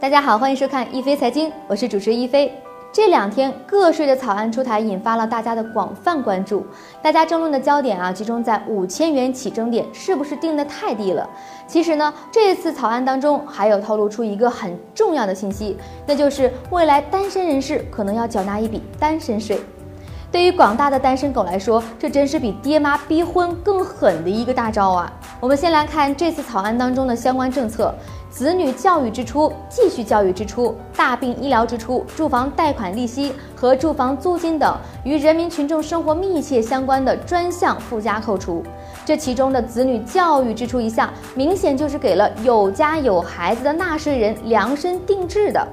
大家好，欢迎收看一飞财经，我是主持人一飞。这两天个税的草案出台，引发了大家的广泛关注。大家争论的焦点啊，集中在五千元起征点是不是定的太低了？其实呢，这次草案当中还有透露出一个很重要的信息，那就是未来单身人士可能要缴纳一笔单身税。对于广大的单身狗来说，这真是比爹妈逼婚更狠的一个大招啊！我们先来看这次草案当中的相关政策：子女教育支出、继续教育支出、大病医疗支出、住房贷款利息和住房租金等与人民群众生活密切相关的专项附加扣除。这其中的子女教育支出一项，明显就是给了有家有孩子的纳税人量身定制的，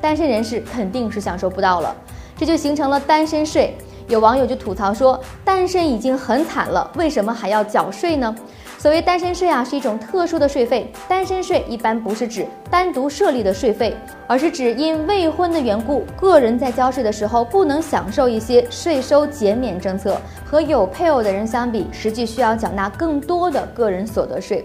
单身人士肯定是享受不到了，这就形成了单身税。有网友就吐槽说，单身已经很惨了，为什么还要缴税呢？所谓单身税啊，是一种特殊的税费。单身税一般不是指单独设立的税费，而是指因未婚的缘故，个人在交税的时候不能享受一些税收减免政策，和有配偶的人相比，实际需要缴纳更多的个人所得税。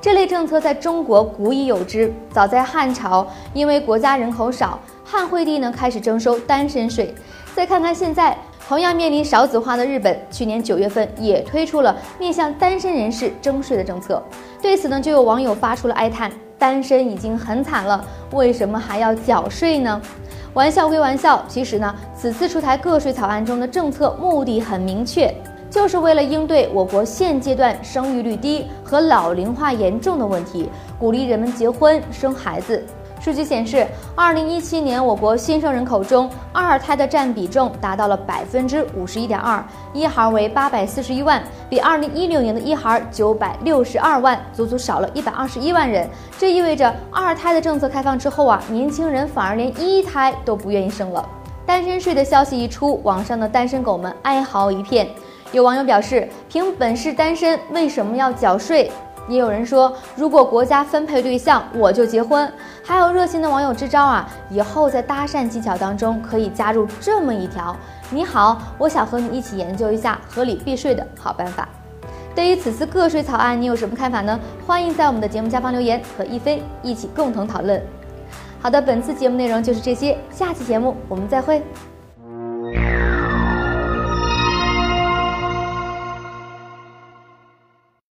这类政策在中国古已有之，早在汉朝，因为国家人口少，汉惠帝呢开始征收单身税。再看看现在。同样面临少子化的日本，去年九月份也推出了面向单身人士征税的政策。对此呢，就有网友发出了哀叹：单身已经很惨了，为什么还要缴税呢？玩笑归玩笑，其实呢，此次出台个税草案中的政策目的很明确，就是为了应对我国现阶段生育率低和老龄化严重的问题，鼓励人们结婚生孩子。数据显示，二零一七年我国新生人口中，二胎的占比重达到了百分之五十一点二，一孩为八百四十一万，比二零一六年的一孩九百六十二万，足足少了一百二十一万人。这意味着二胎的政策开放之后啊，年轻人反而连一胎都不愿意生了。单身税的消息一出，网上的单身狗们哀嚎一片。有网友表示，凭本事单身，为什么要缴税？也有人说，如果国家分配对象，我就结婚。还有热心的网友支招啊，以后在搭讪技巧当中可以加入这么一条：你好，我想和你一起研究一下合理避税的好办法。对于此次个税草案，你有什么看法呢？欢迎在我们的节目下方留言，和一飞一起共同讨论。好的，本次节目内容就是这些，下期节目我们再会。